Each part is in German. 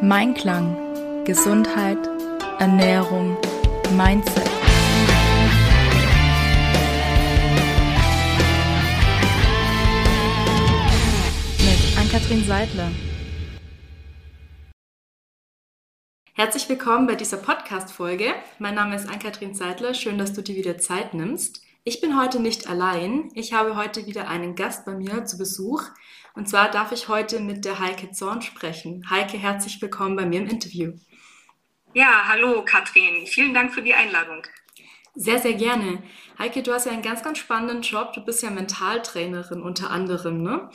Mein Klang. Gesundheit, Ernährung, Mindset. Mit Ann-Kathrin Seidler. Herzlich willkommen bei dieser Podcast-Folge. Mein Name ist Ann-Kathrin Seidler. Schön, dass du dir wieder Zeit nimmst. Ich bin heute nicht allein. Ich habe heute wieder einen Gast bei mir zu Besuch. Und zwar darf ich heute mit der Heike Zorn sprechen. Heike, herzlich willkommen bei mir im Interview. Ja, hallo Katrin. Vielen Dank für die Einladung. Sehr, sehr gerne. Heike, du hast ja einen ganz, ganz spannenden Job. Du bist ja Mentaltrainerin unter anderem, ne?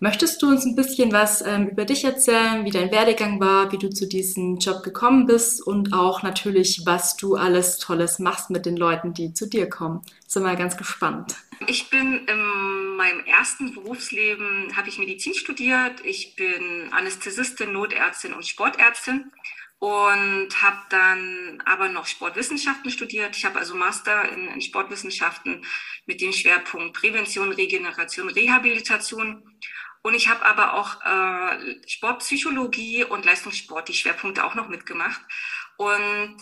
Möchtest du uns ein bisschen was ähm, über dich erzählen, wie dein Werdegang war, wie du zu diesem Job gekommen bist und auch natürlich, was du alles Tolles machst mit den Leuten, die zu dir kommen? Sind wir ganz gespannt. Ich bin in meinem ersten Berufsleben, habe ich Medizin studiert. Ich bin Anästhesistin, Notärztin und Sportärztin und habe dann aber noch Sportwissenschaften studiert. Ich habe also Master in, in, Sportwissenschaften mit dem Schwerpunkt Prävention, Regeneration, Rehabilitation und ich habe aber auch äh, Sportpsychologie und Leistungssport, die Schwerpunkte auch noch mitgemacht. Und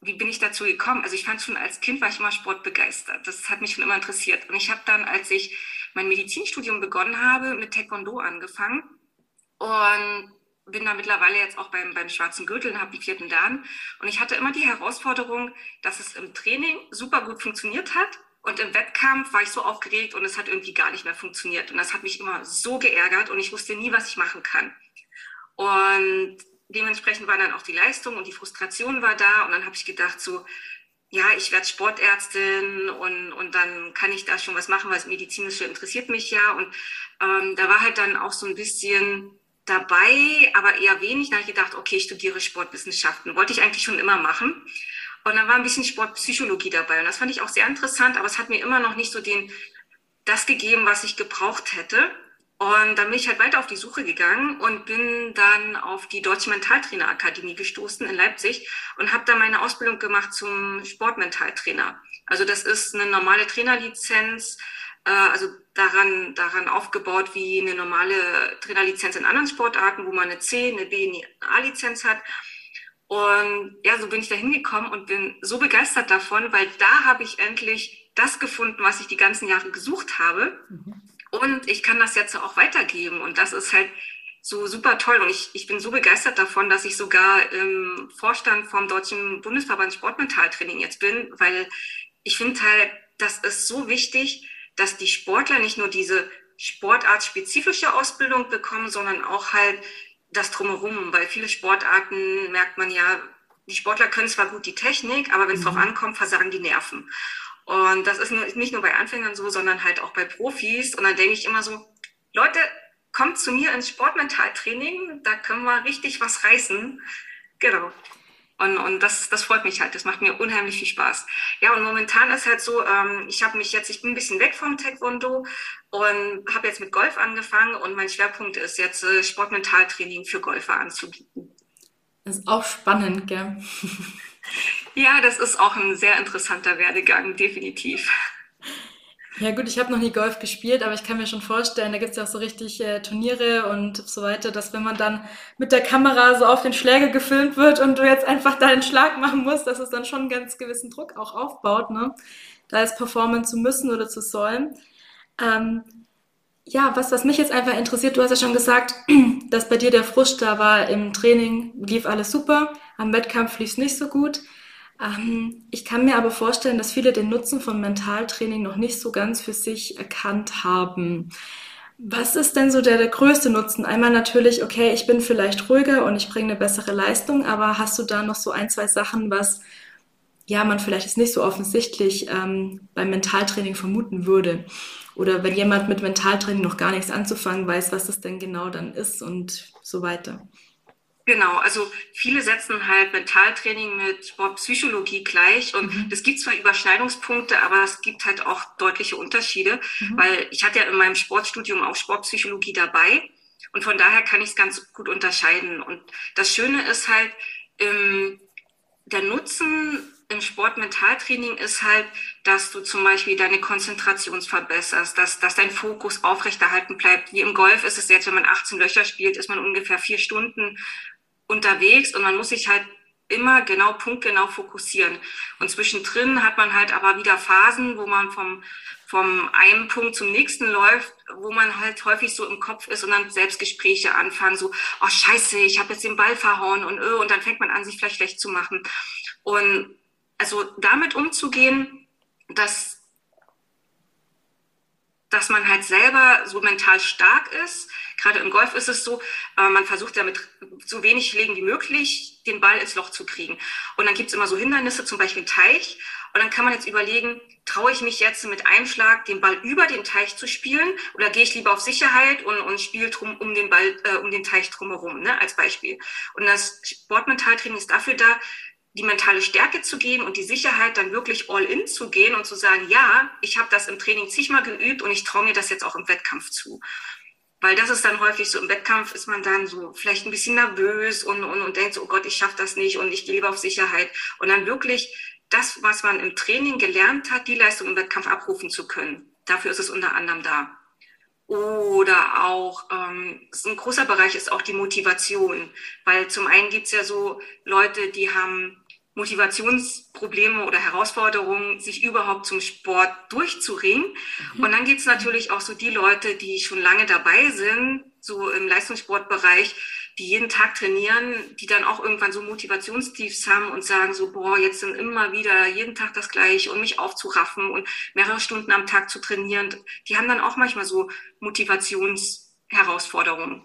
wie bin ich dazu gekommen? Also ich fand schon als Kind war ich immer sportbegeistert. Das hat mich schon immer interessiert. Und ich habe dann, als ich mein Medizinstudium begonnen habe, mit Taekwondo angefangen und bin da mittlerweile jetzt auch beim, beim schwarzen Gürtel und habe die vierten Dan. Und ich hatte immer die Herausforderung, dass es im Training super gut funktioniert hat, und im Wettkampf war ich so aufgeregt und es hat irgendwie gar nicht mehr funktioniert. Und das hat mich immer so geärgert und ich wusste nie, was ich machen kann. Und dementsprechend war dann auch die Leistung und die Frustration war da. Und dann habe ich gedacht, so, ja, ich werde Sportärztin und, und dann kann ich da schon was machen, weil das Medizinische interessiert mich ja. Und ähm, da war halt dann auch so ein bisschen dabei, aber eher wenig. Dann habe ich gedacht, okay, ich studiere Sportwissenschaften. Wollte ich eigentlich schon immer machen. Und dann war ein bisschen Sportpsychologie dabei. Und das fand ich auch sehr interessant, aber es hat mir immer noch nicht so den, das gegeben, was ich gebraucht hätte. Und dann bin ich halt weiter auf die Suche gegangen und bin dann auf die Deutsche Mentaltrainerakademie gestoßen in Leipzig und habe da meine Ausbildung gemacht zum Sportmentaltrainer. Also das ist eine normale Trainerlizenz, äh, also daran, daran aufgebaut wie eine normale Trainerlizenz in anderen Sportarten, wo man eine C, eine B, eine A-Lizenz hat. Und ja, so bin ich da hingekommen und bin so begeistert davon, weil da habe ich endlich das gefunden, was ich die ganzen Jahre gesucht habe. Mhm. Und ich kann das jetzt auch weitergeben. Und das ist halt so super toll. Und ich, ich bin so begeistert davon, dass ich sogar im Vorstand vom Deutschen Bundesverband Sportmentaltraining jetzt bin, weil ich finde halt, das ist so wichtig, dass die Sportler nicht nur diese sportartspezifische Ausbildung bekommen, sondern auch halt das drumherum, weil viele Sportarten merkt man ja, die Sportler können zwar gut die Technik, aber wenn es mhm. drauf ankommt, versagen die Nerven. Und das ist nicht nur bei Anfängern so, sondern halt auch bei Profis. Und dann denke ich immer so, Leute, kommt zu mir ins Sportmentaltraining, da können wir richtig was reißen. Genau. Und, und das, das freut mich halt. Das macht mir unheimlich viel Spaß. Ja, und momentan ist halt so, ähm, ich habe mich jetzt, ich bin ein bisschen weg vom Taekwondo und habe jetzt mit Golf angefangen und mein Schwerpunkt ist jetzt äh, Sportmentaltraining für Golfer anzubieten. Das ist auch spannend, gell? ja, das ist auch ein sehr interessanter Werdegang, definitiv. Ja gut, ich habe noch nie Golf gespielt, aber ich kann mir schon vorstellen, da gibt es ja auch so richtig äh, Turniere und so weiter, dass wenn man dann mit der Kamera so auf den Schläger gefilmt wird und du jetzt einfach deinen Schlag machen musst, dass es dann schon einen ganz gewissen Druck auch aufbaut, ne? da es performen zu müssen oder zu sollen. Ähm, ja, was, was mich jetzt einfach interessiert, du hast ja schon gesagt, dass bei dir der Frust da war im Training, lief alles super, am Wettkampf lief es nicht so gut. Ähm, ich kann mir aber vorstellen, dass viele den Nutzen von Mentaltraining noch nicht so ganz für sich erkannt haben. Was ist denn so der, der größte Nutzen? Einmal natürlich, okay, ich bin vielleicht ruhiger und ich bringe eine bessere Leistung, aber hast du da noch so ein, zwei Sachen, was ja man vielleicht ist nicht so offensichtlich ähm, beim Mentaltraining vermuten würde? Oder wenn jemand mit Mentaltraining noch gar nichts anzufangen weiß, was das denn genau dann ist und so weiter. Genau, also viele setzen halt Mentaltraining mit Sportpsychologie gleich und mhm. es gibt zwar Überschneidungspunkte, aber es gibt halt auch deutliche Unterschiede, mhm. weil ich hatte ja in meinem Sportstudium auch Sportpsychologie dabei und von daher kann ich es ganz gut unterscheiden. Und das Schöne ist halt, ähm, der Nutzen im Sportmentaltraining ist halt, dass du zum Beispiel deine Konzentration verbesserst, dass, dass dein Fokus aufrechterhalten bleibt. Wie im Golf ist es jetzt, wenn man 18 Löcher spielt, ist man ungefähr vier Stunden unterwegs und man muss sich halt immer genau punktgenau fokussieren. Und zwischendrin hat man halt aber wieder Phasen, wo man vom, vom einen Punkt zum nächsten läuft, wo man halt häufig so im Kopf ist und dann Selbstgespräche anfangen, so, oh scheiße, ich habe jetzt den Ball verhauen und öh, und dann fängt man an, sich vielleicht schlecht zu machen. Und also damit umzugehen, dass dass man halt selber so mental stark ist. Gerade im Golf ist es so, äh, man versucht ja mit so wenig Schlägen wie möglich den Ball ins Loch zu kriegen. Und dann gibt's immer so Hindernisse, zum Beispiel Teich. Und dann kann man jetzt überlegen, traue ich mich jetzt mit einem Schlag den Ball über den Teich zu spielen oder gehe ich lieber auf Sicherheit und, und spiele drum um den Ball, äh, um den Teich drumherum, ne, als Beispiel. Und das Sportmentaltraining ist dafür da, die mentale Stärke zu geben und die Sicherheit, dann wirklich all in zu gehen und zu sagen, ja, ich habe das im Training zigmal geübt und ich traue mir das jetzt auch im Wettkampf zu. Weil das ist dann häufig so, im Wettkampf ist man dann so vielleicht ein bisschen nervös und, und, und denkt so, oh Gott, ich schaffe das nicht und ich gehe lieber auf Sicherheit. Und dann wirklich das, was man im Training gelernt hat, die Leistung im Wettkampf abrufen zu können. Dafür ist es unter anderem da. Oder auch, ähm, ein großer Bereich ist auch die Motivation, weil zum einen gibt's ja so Leute, die haben Motivationsprobleme oder Herausforderungen, sich überhaupt zum Sport durchzuringen. Mhm. Und dann gibt's natürlich auch so die Leute, die schon lange dabei sind, so im Leistungssportbereich, die jeden Tag trainieren, die dann auch irgendwann so Motivationstiefs haben und sagen so, boah, jetzt sind immer wieder jeden Tag das gleiche und mich aufzuraffen und mehrere Stunden am Tag zu trainieren. Die haben dann auch manchmal so Motivationsherausforderungen.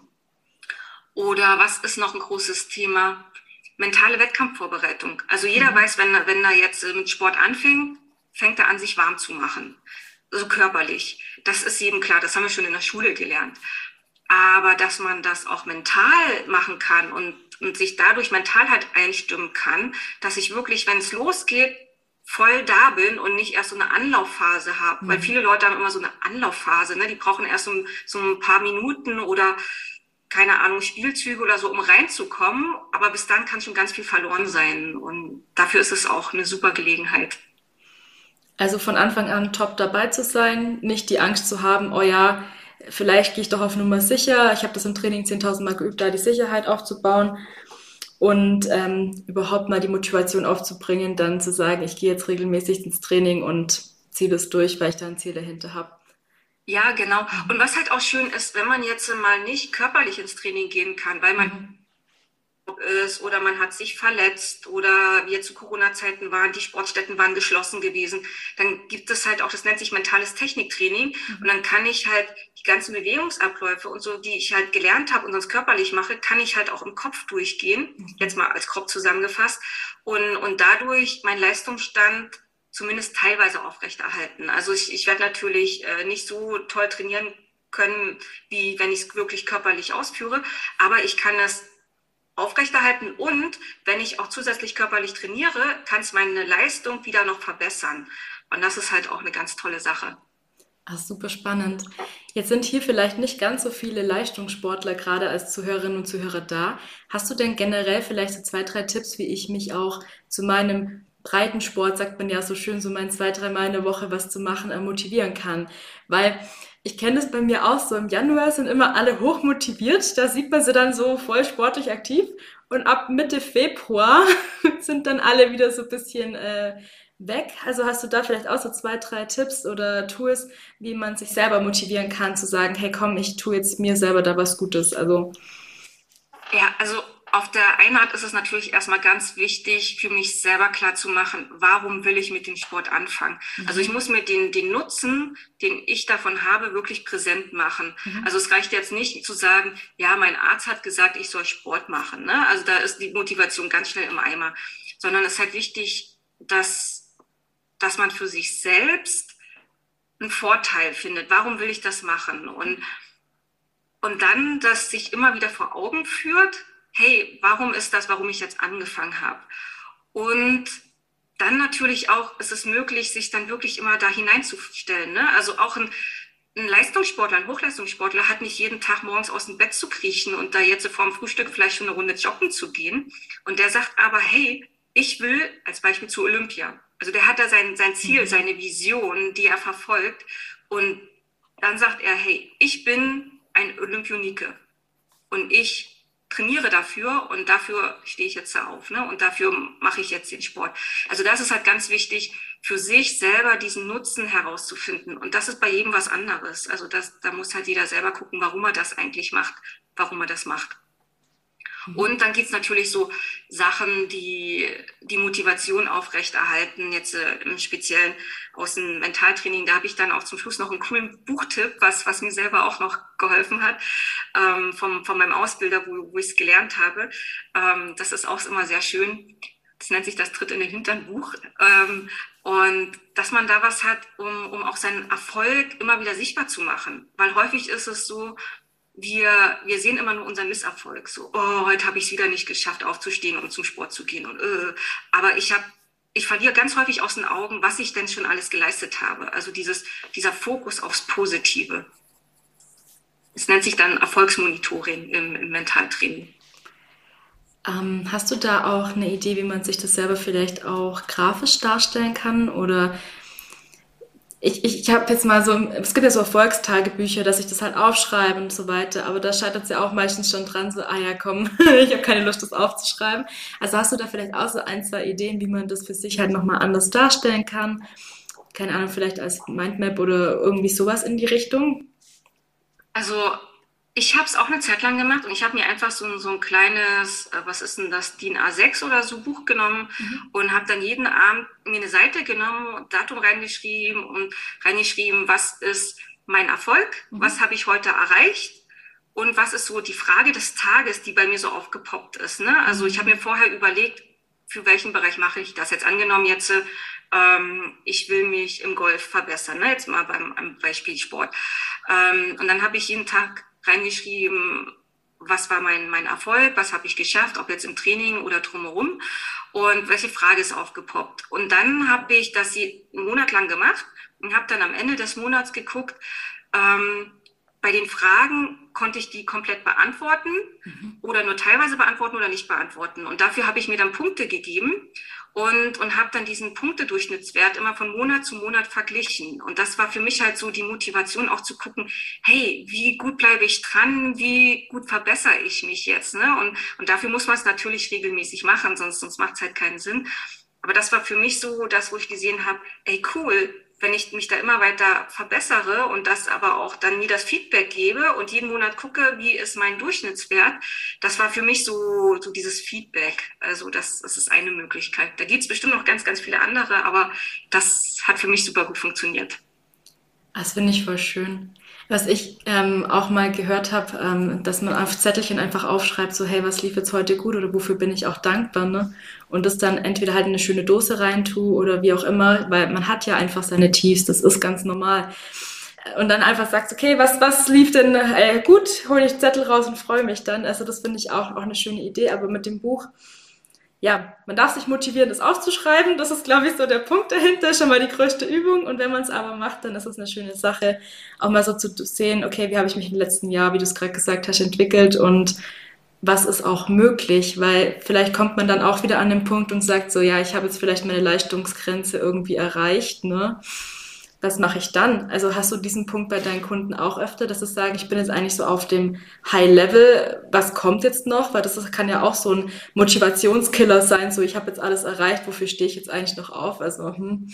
Oder was ist noch ein großes Thema? Mentale Wettkampfvorbereitung. Also jeder mhm. weiß, wenn, wenn er jetzt mit Sport anfängt, fängt er an, sich warm zu machen. So körperlich. Das ist jedem klar. Das haben wir schon in der Schule gelernt. Aber dass man das auch mental machen kann und, und sich dadurch mental halt einstimmen kann, dass ich wirklich, wenn es losgeht, voll da bin und nicht erst so eine Anlaufphase habe. Mhm. Weil viele Leute haben immer so eine Anlaufphase, ne? die brauchen erst so, so ein paar Minuten oder keine Ahnung, Spielzüge oder so, um reinzukommen. Aber bis dann kann schon ganz viel verloren sein. Und dafür ist es auch eine super Gelegenheit. Also von Anfang an top dabei zu sein, nicht die Angst zu haben, oh ja, vielleicht gehe ich doch auf Nummer sicher. Ich habe das im Training 10.000 Mal geübt, da die Sicherheit aufzubauen und ähm, überhaupt mal die Motivation aufzubringen, dann zu sagen, ich gehe jetzt regelmäßig ins Training und ziehe das durch, weil ich da ein Ziel dahinter habe. Ja, genau. Und was halt auch schön ist, wenn man jetzt mal nicht körperlich ins Training gehen kann, weil man mhm ist oder man hat sich verletzt oder wie zu Corona-Zeiten waren, die Sportstätten waren geschlossen gewesen, dann gibt es halt auch, das nennt sich mentales Techniktraining mhm. und dann kann ich halt die ganzen Bewegungsabläufe und so, die ich halt gelernt habe und sonst körperlich mache, kann ich halt auch im Kopf durchgehen, mhm. jetzt mal als Kopf zusammengefasst und, und dadurch mein Leistungsstand zumindest teilweise aufrechterhalten. Also ich, ich werde natürlich äh, nicht so toll trainieren können, wie wenn ich es wirklich körperlich ausführe, aber ich kann das aufrechterhalten und wenn ich auch zusätzlich körperlich trainiere, kann es meine Leistung wieder noch verbessern. Und das ist halt auch eine ganz tolle Sache. Ach, super spannend. Jetzt sind hier vielleicht nicht ganz so viele Leistungssportler gerade als Zuhörerinnen und Zuhörer da. Hast du denn generell vielleicht so zwei, drei Tipps, wie ich mich auch zu meinem Breitensport, sagt man ja so schön, so mein zwei, drei Mal in der Woche was zu machen, äh, motivieren kann? Weil ich kenne das bei mir auch so. Im Januar sind immer alle hochmotiviert. Da sieht man sie dann so voll sportlich aktiv. Und ab Mitte Februar sind dann alle wieder so ein bisschen äh, weg. Also hast du da vielleicht auch so zwei, drei Tipps oder Tools, wie man sich selber motivieren kann, zu sagen, hey komm, ich tue jetzt mir selber da was Gutes. Also ja, also auf der einen Art ist es natürlich erstmal ganz wichtig, für mich selber klar zu machen, warum will ich mit dem Sport anfangen. Mhm. Also ich muss mir den, den Nutzen, den ich davon habe, wirklich präsent machen. Mhm. Also es reicht jetzt nicht zu sagen, ja, mein Arzt hat gesagt, ich soll Sport machen. Ne? Also da ist die Motivation ganz schnell im Eimer. Sondern es ist halt wichtig, dass, dass man für sich selbst einen Vorteil findet. Warum will ich das machen? Und, und dann, dass sich immer wieder vor Augen führt, hey, warum ist das, warum ich jetzt angefangen habe? Und dann natürlich auch ist es möglich, sich dann wirklich immer da hineinzustellen. Ne? Also auch ein, ein Leistungssportler, ein Hochleistungssportler hat nicht jeden Tag morgens aus dem Bett zu kriechen und da jetzt vorm Frühstück vielleicht schon eine Runde joggen zu gehen. Und der sagt aber, hey, ich will als Beispiel zu Olympia. Also der hat da sein, sein Ziel, mhm. seine Vision, die er verfolgt. Und dann sagt er, hey, ich bin ein Olympionike und ich trainiere dafür und dafür stehe ich jetzt auf, ne? Und dafür mache ich jetzt den Sport. Also das ist halt ganz wichtig, für sich selber diesen Nutzen herauszufinden. Und das ist bei jedem was anderes. Also das, da muss halt jeder selber gucken, warum er das eigentlich macht, warum er das macht. Mhm. Und dann geht's natürlich so Sachen, die die Motivation aufrechterhalten, jetzt äh, im Speziellen aus dem Mentaltraining. Da habe ich dann auch zum Schluss noch einen coolen Buchtipp, was, was mir selber auch noch geholfen hat, ähm, vom, von meinem Ausbilder, wo, wo ich es gelernt habe. Ähm, das ist auch immer sehr schön. Das nennt sich das Tritt in den Hintern Buch. Ähm, und dass man da was hat, um, um auch seinen Erfolg immer wieder sichtbar zu machen. Weil häufig ist es so, wir, wir sehen immer nur unseren Misserfolg. So, oh, heute habe ich es wieder nicht geschafft, aufzustehen und zum Sport zu gehen. Und, äh. Aber ich habe, ich verliere ganz häufig aus den Augen, was ich denn schon alles geleistet habe. Also dieses, dieser Fokus aufs Positive. Es nennt sich dann Erfolgsmonitoring im, im Mentaltraining. Ähm, hast du da auch eine Idee, wie man sich das selber vielleicht auch grafisch darstellen kann? Oder ich, ich, ich habe jetzt mal so, es gibt ja so Erfolgstagebücher, dass ich das halt aufschreibe und so weiter, aber da scheitert es ja auch meistens schon dran, so, ah ja, komm, ich habe keine Lust, das aufzuschreiben. Also hast du da vielleicht auch so ein, zwei Ideen, wie man das für sich halt nochmal anders darstellen kann? Keine Ahnung, vielleicht als Mindmap oder irgendwie sowas in die Richtung? Also ich habe es auch eine Zeit lang gemacht und ich habe mir einfach so, so ein kleines, äh, was ist denn das, DIN A6 oder so Buch genommen mhm. und habe dann jeden Abend mir eine Seite genommen, Datum reingeschrieben und reingeschrieben, was ist mein Erfolg, mhm. was habe ich heute erreicht und was ist so die Frage des Tages, die bei mir so aufgepoppt ist. Ne? Also ich habe mir vorher überlegt, für welchen Bereich mache ich das jetzt? Angenommen jetzt, ähm, ich will mich im Golf verbessern, ne? jetzt mal beim Beispiel Sport. Ähm, und dann habe ich jeden Tag reingeschrieben, was war mein, mein Erfolg, was habe ich geschafft, ob jetzt im Training oder drumherum und welche Frage ist aufgepoppt. Und dann habe ich das einen Monat lang gemacht und habe dann am Ende des Monats geguckt, ähm, bei den Fragen konnte ich die komplett beantworten mhm. oder nur teilweise beantworten oder nicht beantworten. Und dafür habe ich mir dann Punkte gegeben und, und habe dann diesen Punktedurchschnittswert immer von Monat zu Monat verglichen. Und das war für mich halt so die Motivation auch zu gucken, hey, wie gut bleibe ich dran, wie gut verbessere ich mich jetzt. Ne? Und, und dafür muss man es natürlich regelmäßig machen, sonst, sonst macht es halt keinen Sinn. Aber das war für mich so das, wo ich gesehen habe, ey cool, wenn ich mich da immer weiter verbessere und das aber auch dann nie das Feedback gebe und jeden Monat gucke, wie ist mein Durchschnittswert, das war für mich so, so dieses Feedback. Also das, das ist eine Möglichkeit. Da gibt es bestimmt noch ganz, ganz viele andere, aber das hat für mich super gut funktioniert. Das finde ich voll schön. Was ich ähm, auch mal gehört habe, ähm, dass man auf Zettelchen einfach aufschreibt, so hey, was lief jetzt heute gut oder wofür bin ich auch dankbar, ne? Und das dann entweder halt in eine schöne Dose reintue oder wie auch immer, weil man hat ja einfach seine Tiefs, das ist ganz normal. Und dann einfach sagst, okay, was, was lief denn äh, gut, hole ich Zettel raus und freue mich dann. Also das finde ich auch, auch eine schöne Idee, aber mit dem Buch ja, man darf sich motivieren, das aufzuschreiben. Das ist, glaube ich, so der Punkt dahinter, schon mal die größte Übung. Und wenn man es aber macht, dann ist es eine schöne Sache, auch mal so zu sehen, okay, wie habe ich mich im letzten Jahr, wie du es gerade gesagt hast, entwickelt und was ist auch möglich, weil vielleicht kommt man dann auch wieder an den Punkt und sagt so, ja, ich habe jetzt vielleicht meine Leistungsgrenze irgendwie erreicht, ne? Was mache ich dann? Also hast du diesen Punkt bei deinen Kunden auch öfter, dass sie sagen, ich bin jetzt eigentlich so auf dem High Level, was kommt jetzt noch? Weil das kann ja auch so ein Motivationskiller sein, so ich habe jetzt alles erreicht, wofür stehe ich jetzt eigentlich noch auf? Also hm.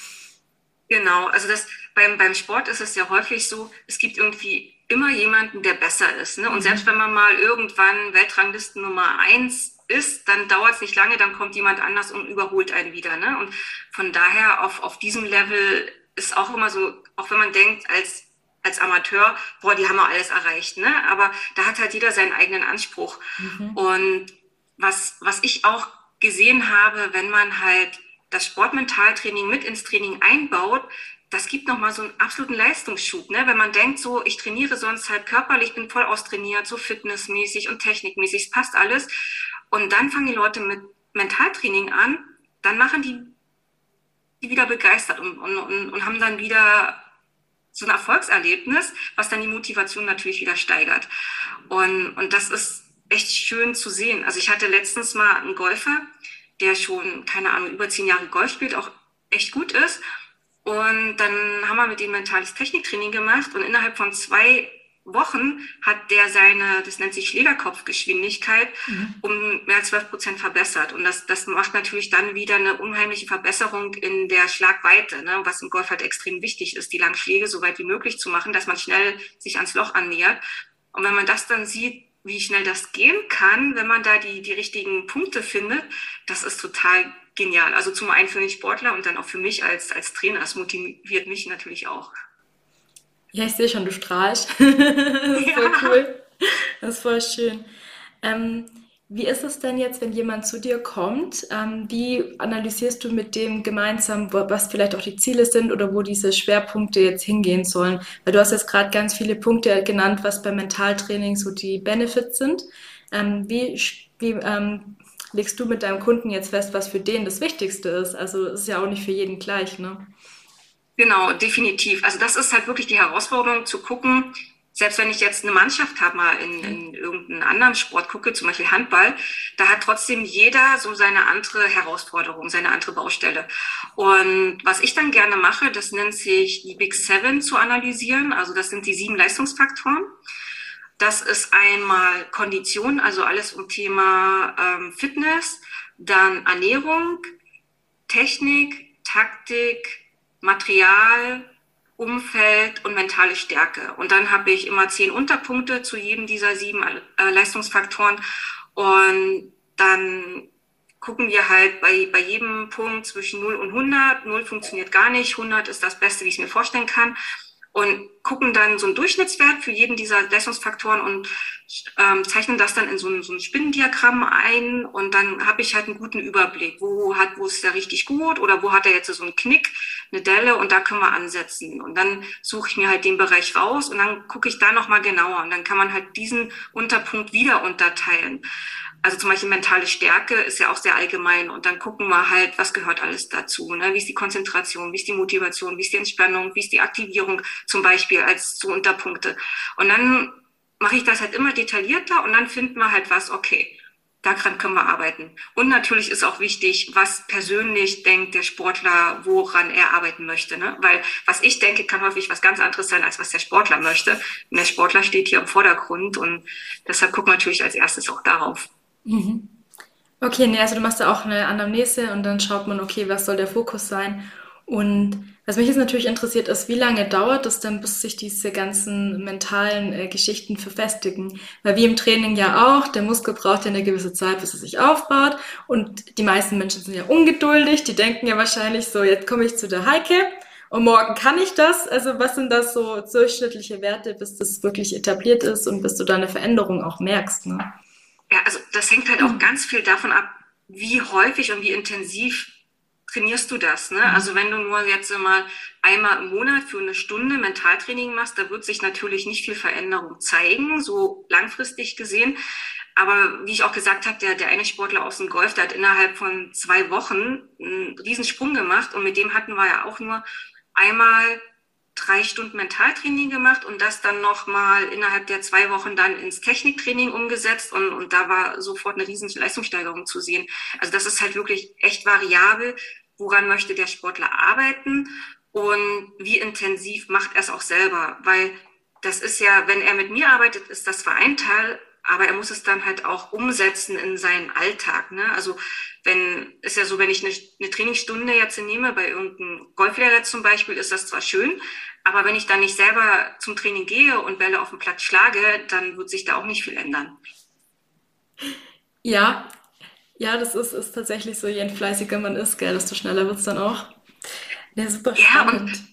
Genau, also das beim, beim Sport ist es ja häufig so, es gibt irgendwie immer jemanden, der besser ist. Ne? Und mhm. selbst wenn man mal irgendwann Weltranglisten Nummer eins ist, dann dauert es nicht lange, dann kommt jemand anders und überholt einen wieder. Ne? Und von daher auf, auf diesem Level ist auch immer so, auch wenn man denkt, als, als Amateur, boah, die haben wir alles erreicht, ne? Aber da hat halt jeder seinen eigenen Anspruch. Mhm. Und was, was ich auch gesehen habe, wenn man halt das Sportmentaltraining mit ins Training einbaut, das gibt nochmal so einen absoluten Leistungsschub, ne? Wenn man denkt, so, ich trainiere sonst halt körperlich, bin voll austrainiert, so fitnessmäßig und technikmäßig, es passt alles. Und dann fangen die Leute mit Mentaltraining an, dann machen die die wieder begeistert und, und, und, und haben dann wieder so ein Erfolgserlebnis, was dann die Motivation natürlich wieder steigert. Und, und das ist echt schön zu sehen. Also ich hatte letztens mal einen Golfer, der schon, keine Ahnung, über zehn Jahre Golf spielt, auch echt gut ist. Und dann haben wir mit ihm mentales Techniktraining gemacht und innerhalb von zwei Wochen hat der seine, das nennt sich Schlägerkopfgeschwindigkeit, mhm. um mehr als 12 Prozent verbessert. Und das, das macht natürlich dann wieder eine unheimliche Verbesserung in der Schlagweite, ne, was im Golf halt extrem wichtig ist, die langen Schläge so weit wie möglich zu machen, dass man schnell sich ans Loch annähert. Und wenn man das dann sieht, wie schnell das gehen kann, wenn man da die, die richtigen Punkte findet, das ist total genial. Also zum einen für den Sportler und dann auch für mich als, als Trainer. Es motiviert mich natürlich auch. Ja, ich sehe schon, du strahlst. das ist ja. voll cool. Das ist voll schön. Ähm, wie ist es denn jetzt, wenn jemand zu dir kommt? Ähm, wie analysierst du mit dem gemeinsam, was vielleicht auch die Ziele sind oder wo diese Schwerpunkte jetzt hingehen sollen? Weil du hast jetzt gerade ganz viele Punkte genannt, was beim Mentaltraining so die Benefits sind. Ähm, wie wie ähm, legst du mit deinem Kunden jetzt fest, was für den das Wichtigste ist? Also es ist ja auch nicht für jeden gleich, ne? Genau, definitiv. Also das ist halt wirklich die Herausforderung zu gucken, selbst wenn ich jetzt eine Mannschaft habe, mal in, in irgendeinen anderen Sport gucke, zum Beispiel Handball, da hat trotzdem jeder so seine andere Herausforderung, seine andere Baustelle. Und was ich dann gerne mache, das nennt sich die Big Seven zu analysieren. Also das sind die sieben Leistungsfaktoren. Das ist einmal Kondition, also alles um Thema ähm, Fitness, dann Ernährung, Technik, Taktik, Material, Umfeld und mentale Stärke. Und dann habe ich immer zehn Unterpunkte zu jedem dieser sieben äh, Leistungsfaktoren. Und dann gucken wir halt bei, bei jedem Punkt zwischen 0 und 100. 0 funktioniert gar nicht, 100 ist das Beste, wie ich es mir vorstellen kann und gucken dann so einen Durchschnittswert für jeden dieser Leistungsfaktoren und ähm, zeichnen das dann in so ein, so ein Spinnendiagramm ein und dann habe ich halt einen guten Überblick, wo hat, wo ist der richtig gut oder wo hat er jetzt so einen Knick, eine Delle und da können wir ansetzen. Und dann suche ich mir halt den Bereich raus und dann gucke ich da nochmal genauer. Und dann kann man halt diesen Unterpunkt wieder unterteilen. Also zum Beispiel mentale Stärke ist ja auch sehr allgemein und dann gucken wir halt, was gehört alles dazu. Ne? Wie ist die Konzentration, wie ist die Motivation, wie ist die Entspannung, wie ist die Aktivierung zum Beispiel als so Unterpunkte. Und dann mache ich das halt immer detaillierter und dann finden wir halt was, okay, daran können wir arbeiten. Und natürlich ist auch wichtig, was persönlich denkt der Sportler, woran er arbeiten möchte. Ne? Weil was ich denke, kann häufig was ganz anderes sein, als was der Sportler möchte. Und der Sportler steht hier im Vordergrund und deshalb gucken wir natürlich als erstes auch darauf. Mhm. Okay, nee, also du machst da auch eine Anamnese und dann schaut man, okay, was soll der Fokus sein? Und was mich jetzt natürlich interessiert ist, wie lange dauert es denn, bis sich diese ganzen mentalen äh, Geschichten verfestigen? Weil wie im Training ja auch, der Muskel braucht ja eine gewisse Zeit, bis er sich aufbaut. Und die meisten Menschen sind ja ungeduldig, die denken ja wahrscheinlich so, jetzt komme ich zu der Heike und morgen kann ich das. Also was sind das so durchschnittliche Werte, bis das wirklich etabliert ist und bis du da eine Veränderung auch merkst? Ne? Ja, also das hängt halt auch mhm. ganz viel davon ab, wie häufig und wie intensiv trainierst du das. Ne? Mhm. Also wenn du nur jetzt mal einmal im Monat für eine Stunde Mentaltraining machst, da wird sich natürlich nicht viel Veränderung zeigen, so langfristig gesehen. Aber wie ich auch gesagt habe, der, der eine Sportler aus dem Golf, der hat innerhalb von zwei Wochen einen Riesensprung gemacht und mit dem hatten wir ja auch nur einmal drei Stunden Mentaltraining gemacht und das dann nochmal innerhalb der zwei Wochen dann ins Techniktraining umgesetzt und, und da war sofort eine riesen Leistungssteigerung zu sehen. Also das ist halt wirklich echt variabel. Woran möchte der Sportler arbeiten und wie intensiv macht er es auch selber? Weil das ist ja, wenn er mit mir arbeitet, ist das zwar ein Teil, aber er muss es dann halt auch umsetzen in seinen Alltag. Ne? Also wenn, ist ja so, wenn ich eine, eine Trainingsstunde jetzt nehme, bei irgendeinem Golflehrer zum Beispiel, ist das zwar schön, aber wenn ich dann nicht selber zum Training gehe und Bälle auf dem Platz schlage, dann wird sich da auch nicht viel ändern. Ja, ja, das ist, ist tatsächlich so, je fleißiger man ist, gell, desto schneller wird es dann auch. Ja, super spannend. Ja,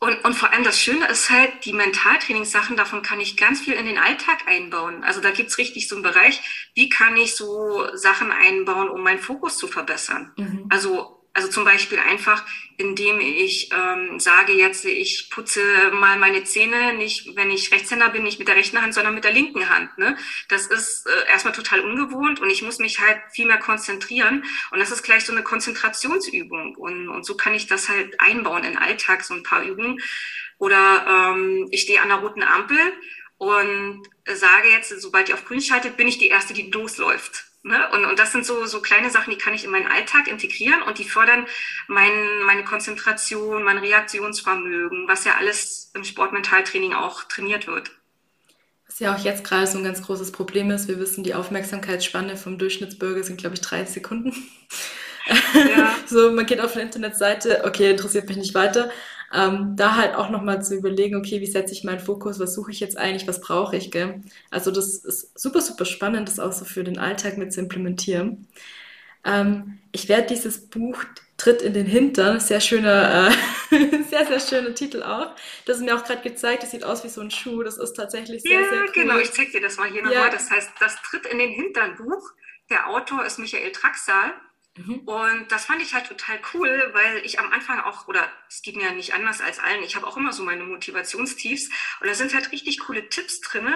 und, und, vor allem das Schöne ist halt, die Mentaltrainingssachen, davon kann ich ganz viel in den Alltag einbauen. Also da gibt's richtig so einen Bereich, wie kann ich so Sachen einbauen, um meinen Fokus zu verbessern. Mhm. Also also zum Beispiel einfach, indem ich ähm, sage jetzt, ich putze mal meine Zähne nicht, wenn ich Rechtshänder bin, nicht mit der rechten Hand, sondern mit der linken Hand. Ne? Das ist äh, erstmal total ungewohnt und ich muss mich halt viel mehr konzentrieren. Und das ist gleich so eine Konzentrationsübung. Und, und so kann ich das halt einbauen in Alltag, so ein paar Übungen. Oder ähm, ich stehe an der roten Ampel und sage jetzt, sobald ihr auf grün schaltet, bin ich die Erste, die losläuft. Ne? Und, und das sind so, so kleine Sachen, die kann ich in meinen Alltag integrieren und die fördern mein, meine Konzentration, mein Reaktionsvermögen, was ja alles im Sportmentaltraining auch trainiert wird. Was ja auch jetzt gerade so ein ganz großes Problem ist. Wir wissen, die Aufmerksamkeitsspanne vom Durchschnittsbürger sind, glaube ich, 30 Sekunden. Ja. so, man geht auf eine Internetseite, okay, interessiert mich nicht weiter. Ähm, da halt auch nochmal zu überlegen, okay, wie setze ich meinen Fokus, was suche ich jetzt eigentlich, was brauche ich, gell? Also das ist super, super spannend, das auch so für den Alltag mit zu implementieren. Ähm, ich werde dieses Buch Tritt in den Hintern, sehr schöner, äh, sehr, sehr schöner Titel auch. Das ist mir auch gerade gezeigt, das sieht aus wie so ein Schuh, das ist tatsächlich sehr, ja, sehr cool. genau, ich zeig dir das mal hier ja. nochmal. Das heißt, das Tritt in den Hintern Buch. Der Autor ist Michael Traxal Mhm. Und das fand ich halt total cool, weil ich am Anfang auch, oder es geht mir ja nicht anders als allen, ich habe auch immer so meine Motivationstiefs und da sind halt richtig coole Tipps drin,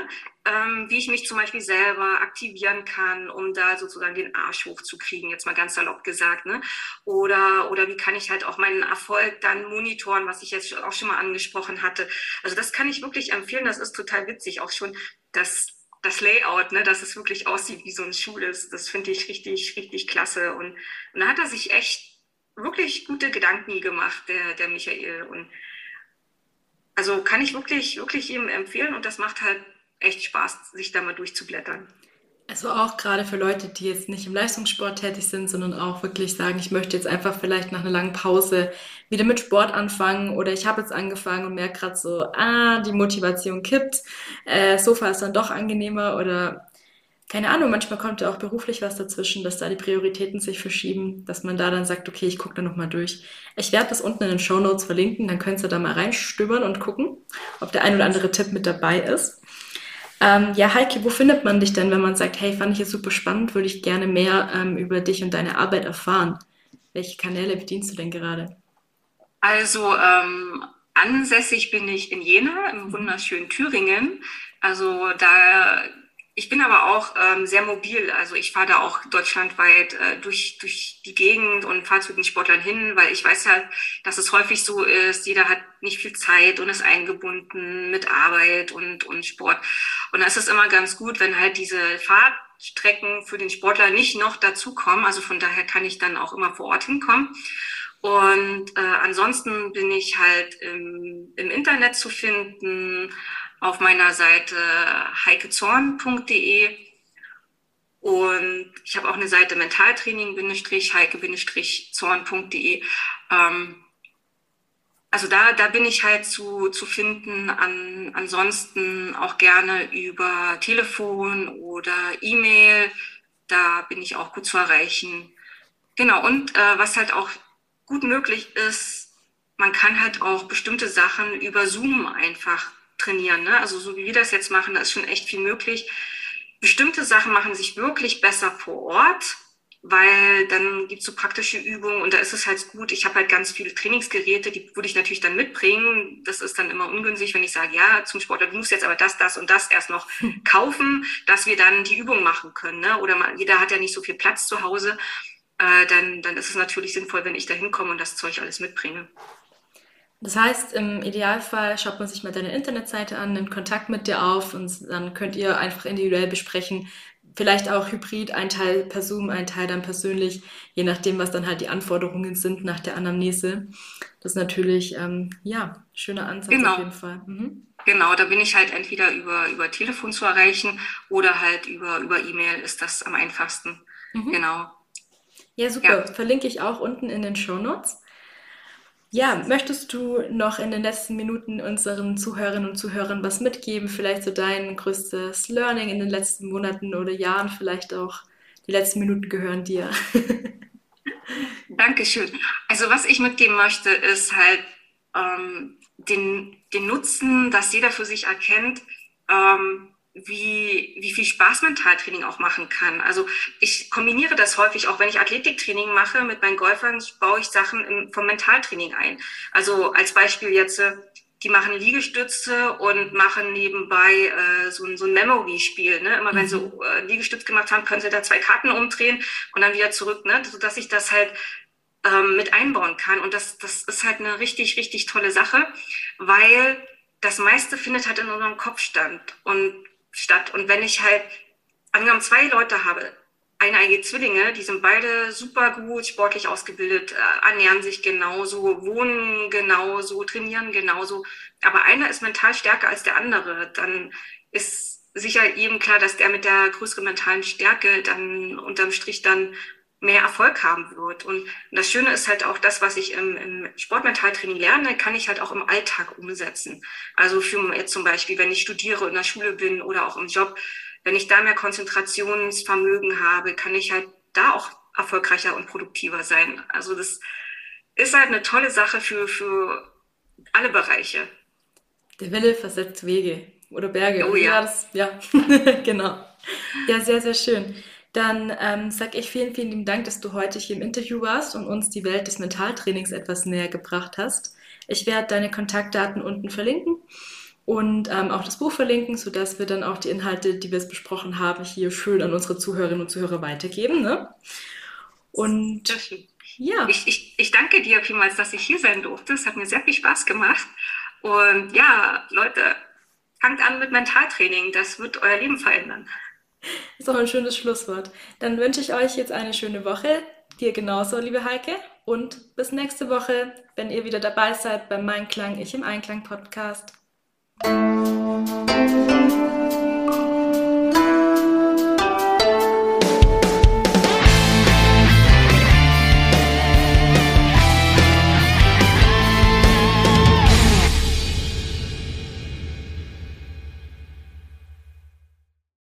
ähm, wie ich mich zum Beispiel selber aktivieren kann, um da sozusagen den Arsch hochzukriegen, jetzt mal ganz salopp gesagt. Ne? Oder, oder wie kann ich halt auch meinen Erfolg dann monitoren, was ich jetzt auch schon mal angesprochen hatte. Also das kann ich wirklich empfehlen, das ist total witzig, auch schon das das Layout, ne, dass es wirklich aussieht wie so ein Schuh ist, das finde ich richtig, richtig klasse. Und, und da hat er sich echt wirklich gute Gedanken gemacht, der, der Michael. Und also kann ich wirklich, wirklich ihm empfehlen und das macht halt echt Spaß, sich da mal durchzublättern. Also auch gerade für Leute, die jetzt nicht im Leistungssport tätig sind, sondern auch wirklich sagen, ich möchte jetzt einfach vielleicht nach einer langen Pause wieder mit Sport anfangen oder ich habe jetzt angefangen und merke gerade so, ah, die Motivation kippt, äh, Sofa ist dann doch angenehmer oder keine Ahnung, manchmal kommt ja auch beruflich was dazwischen, dass da die Prioritäten sich verschieben, dass man da dann sagt, okay, ich gucke da nochmal durch. Ich werde das unten in den Show Notes verlinken, dann könnt ihr da mal reinstöbern und gucken, ob der ein oder andere Tipp mit dabei ist. Ähm, ja, Heike, wo findet man dich denn, wenn man sagt, hey, fand ich jetzt super spannend, würde ich gerne mehr ähm, über dich und deine Arbeit erfahren? Welche Kanäle bedienst du denn gerade? Also ähm, ansässig bin ich in Jena, im wunderschönen Thüringen. Also da ich bin aber auch ähm, sehr mobil. Also ich fahre da auch deutschlandweit äh, durch, durch die Gegend und fahre zu den Sportlern hin, weil ich weiß halt, dass es häufig so ist, jeder hat nicht viel Zeit und ist eingebunden mit Arbeit und, und Sport. Und da ist es immer ganz gut, wenn halt diese Fahrtstrecken für den Sportler nicht noch dazukommen. Also von daher kann ich dann auch immer vor Ort hinkommen. Und äh, ansonsten bin ich halt im, im Internet zu finden auf meiner Seite heikezorn.de und ich habe auch eine Seite mentaltraining-heike-zorn.de. Ähm, also da, da bin ich halt zu, zu finden. An, ansonsten auch gerne über Telefon oder E-Mail. Da bin ich auch gut zu erreichen. Genau, und äh, was halt auch gut möglich ist, man kann halt auch bestimmte Sachen über Zoom einfach trainieren. Ne? Also so wie wir das jetzt machen, da ist schon echt viel möglich. Bestimmte Sachen machen sich wirklich besser vor Ort, weil dann gibt es so praktische Übungen und da ist es halt gut. Ich habe halt ganz viele Trainingsgeräte, die würde ich natürlich dann mitbringen. Das ist dann immer ungünstig, wenn ich sage, ja, zum Sportler, du musst jetzt aber das, das und das erst noch kaufen, dass wir dann die Übung machen können. Ne? Oder man, jeder hat ja nicht so viel Platz zu Hause. Äh, dann, dann ist es natürlich sinnvoll, wenn ich da hinkomme und das Zeug alles mitbringe. Das heißt, im Idealfall schaut man sich mal deine Internetseite an, nimmt Kontakt mit dir auf und dann könnt ihr einfach individuell besprechen, vielleicht auch hybrid, ein Teil per Zoom, ein Teil dann persönlich, je nachdem, was dann halt die Anforderungen sind nach der Anamnese. Das ist natürlich, ähm, ja, schöner Ansatz genau. auf jeden Fall. Mhm. Genau, da bin ich halt entweder über, über Telefon zu erreichen oder halt über, über E-Mail ist das am einfachsten. Mhm. Genau. Ja, super. Ja. Verlinke ich auch unten in den Show Notes. Ja, möchtest du noch in den letzten Minuten unseren Zuhörerinnen und Zuhörern was mitgeben? Vielleicht so dein größtes Learning in den letzten Monaten oder Jahren, vielleicht auch die letzten Minuten gehören dir. Dankeschön. Also was ich mitgeben möchte, ist halt ähm, den, den Nutzen, dass jeder für sich erkennt, ähm, wie, wie viel Spaß Mentaltraining auch machen kann. Also ich kombiniere das häufig, auch wenn ich Athletiktraining mache, mit meinen Golfern baue ich Sachen im, vom Mentaltraining ein. Also als Beispiel jetzt, äh, die machen Liegestütze und machen nebenbei äh, so, ein, so ein Memory-Spiel. Ne? Immer wenn sie mhm. äh, Liegestütz gemacht haben, können sie da zwei Karten umdrehen und dann wieder zurück, ne? sodass ich das halt ähm, mit einbauen kann. Und das, das ist halt eine richtig, richtig tolle Sache, weil das meiste findet halt in unserem Kopf stand. Und statt. Und wenn ich halt, angenommen, zwei Leute habe, eineige Zwillinge, die sind beide super gut, sportlich ausgebildet, äh, ernähren sich genauso, wohnen genauso, trainieren genauso, aber einer ist mental stärker als der andere, dann ist sicher jedem klar, dass der mit der größeren mentalen Stärke dann unterm Strich dann mehr Erfolg haben wird. Und das Schöne ist halt auch das, was ich im, im Sportmentaltraining lerne, kann ich halt auch im Alltag umsetzen. Also für jetzt zum Beispiel, wenn ich studiere in der Schule bin oder auch im Job, wenn ich da mehr Konzentrationsvermögen habe, kann ich halt da auch erfolgreicher und produktiver sein. Also das ist halt eine tolle Sache für, für alle Bereiche. Der Wille versetzt Wege oder Berge. Oh ja. Das, ja, genau. Ja, sehr, sehr schön. Dann ähm, sage ich vielen, vielen lieben Dank, dass du heute hier im Interview warst und uns die Welt des Mentaltrainings etwas näher gebracht hast. Ich werde deine Kontaktdaten unten verlinken und ähm, auch das Buch verlinken, sodass wir dann auch die Inhalte, die wir jetzt besprochen haben, hier schön an unsere Zuhörerinnen und Zuhörer weitergeben. Ne? Und ja. Ich, ich, ich danke dir vielmals, dass ich hier sein durfte. Es hat mir sehr viel Spaß gemacht. Und ja, Leute, fangt an mit Mentaltraining. Das wird euer Leben verändern. Ist auch ein schönes Schlusswort. Dann wünsche ich euch jetzt eine schöne Woche. Dir genauso, liebe Heike. Und bis nächste Woche, wenn ihr wieder dabei seid beim Mein Klang, ich im Einklang Podcast.